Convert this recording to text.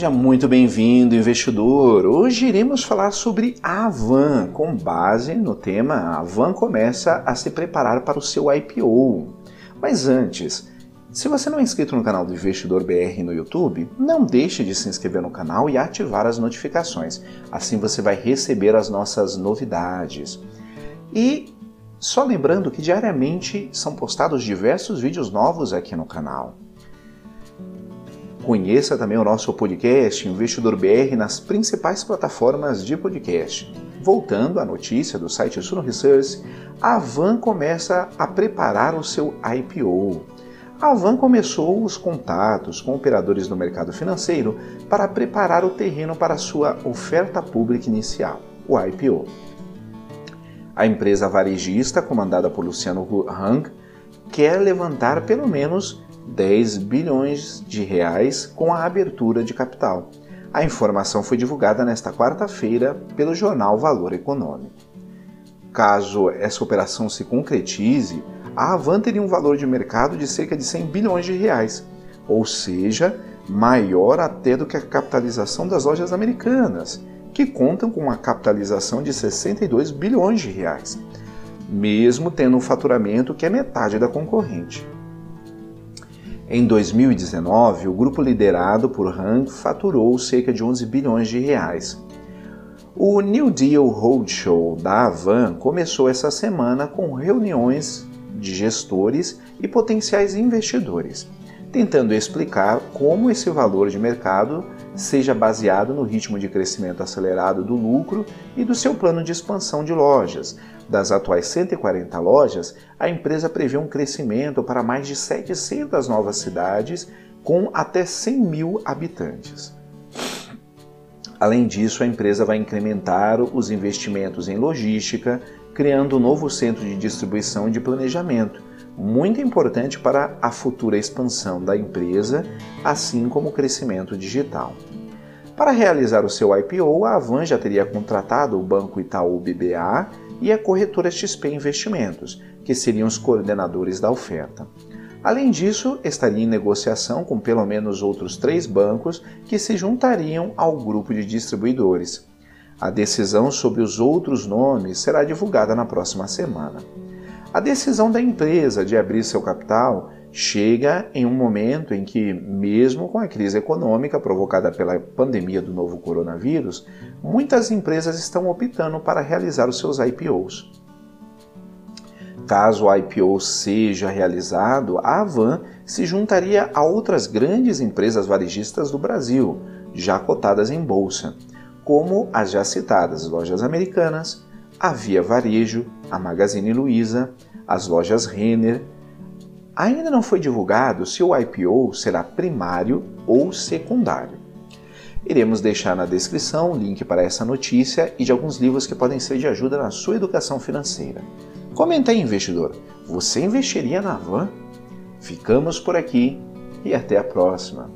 Seja muito bem-vindo, investidor! Hoje iremos falar sobre a Avan, com base no tema a Avan começa a se preparar para o seu IPO. Mas antes, se você não é inscrito no canal do Investidor BR no YouTube, não deixe de se inscrever no canal e ativar as notificações. Assim você vai receber as nossas novidades. E só lembrando que diariamente são postados diversos vídeos novos aqui no canal. Conheça também o nosso podcast Investidor BR nas principais plataformas de podcast. Voltando à notícia do site Suno Research, a Van começa a preparar o seu IPO. A Van começou os contatos com operadores do mercado financeiro para preparar o terreno para sua oferta pública inicial, o IPO. A empresa varejista, comandada por Luciano Hang, quer levantar pelo menos 10 bilhões de reais com a abertura de capital. A informação foi divulgada nesta quarta-feira pelo jornal Valor Econômico. Caso essa operação se concretize, a Avan teria um valor de mercado de cerca de 100 bilhões de reais, ou seja, maior até do que a capitalização das lojas americanas, que contam com uma capitalização de 62 bilhões de reais, mesmo tendo um faturamento que é metade da concorrente. Em 2019, o grupo liderado por Hang faturou cerca de 11 bilhões de reais. O New Deal Roadshow da Avan começou essa semana com reuniões de gestores e potenciais investidores, tentando explicar como esse valor de mercado seja baseado no ritmo de crescimento acelerado do lucro e do seu plano de expansão de lojas. Das atuais 140 lojas, a empresa prevê um crescimento para mais de 700 novas cidades com até 100 mil habitantes. Além disso, a empresa vai incrementar os investimentos em logística, criando um novo centro de distribuição e de planejamento, muito importante para a futura expansão da empresa, assim como o crescimento digital. Para realizar o seu IPO, a Avan já teria contratado o Banco Itaú BBA e a corretora XP Investimentos, que seriam os coordenadores da oferta. Além disso, estaria em negociação com pelo menos outros três bancos que se juntariam ao grupo de distribuidores. A decisão sobre os outros nomes será divulgada na próxima semana. A decisão da empresa de abrir seu capital chega em um momento em que, mesmo com a crise econômica provocada pela pandemia do novo coronavírus, muitas empresas estão optando para realizar os seus IPOs. Caso o IPO seja realizado, a Avan se juntaria a outras grandes empresas varejistas do Brasil, já cotadas em bolsa, como as já citadas lojas americanas, a Via Varejo, a Magazine Luiza, as lojas Renner. Ainda não foi divulgado se o IPO será primário ou secundário. Iremos deixar na descrição o link para essa notícia e de alguns livros que podem ser de ajuda na sua educação financeira. Comenta aí, investidor, você investiria na Van? Ficamos por aqui e até a próxima.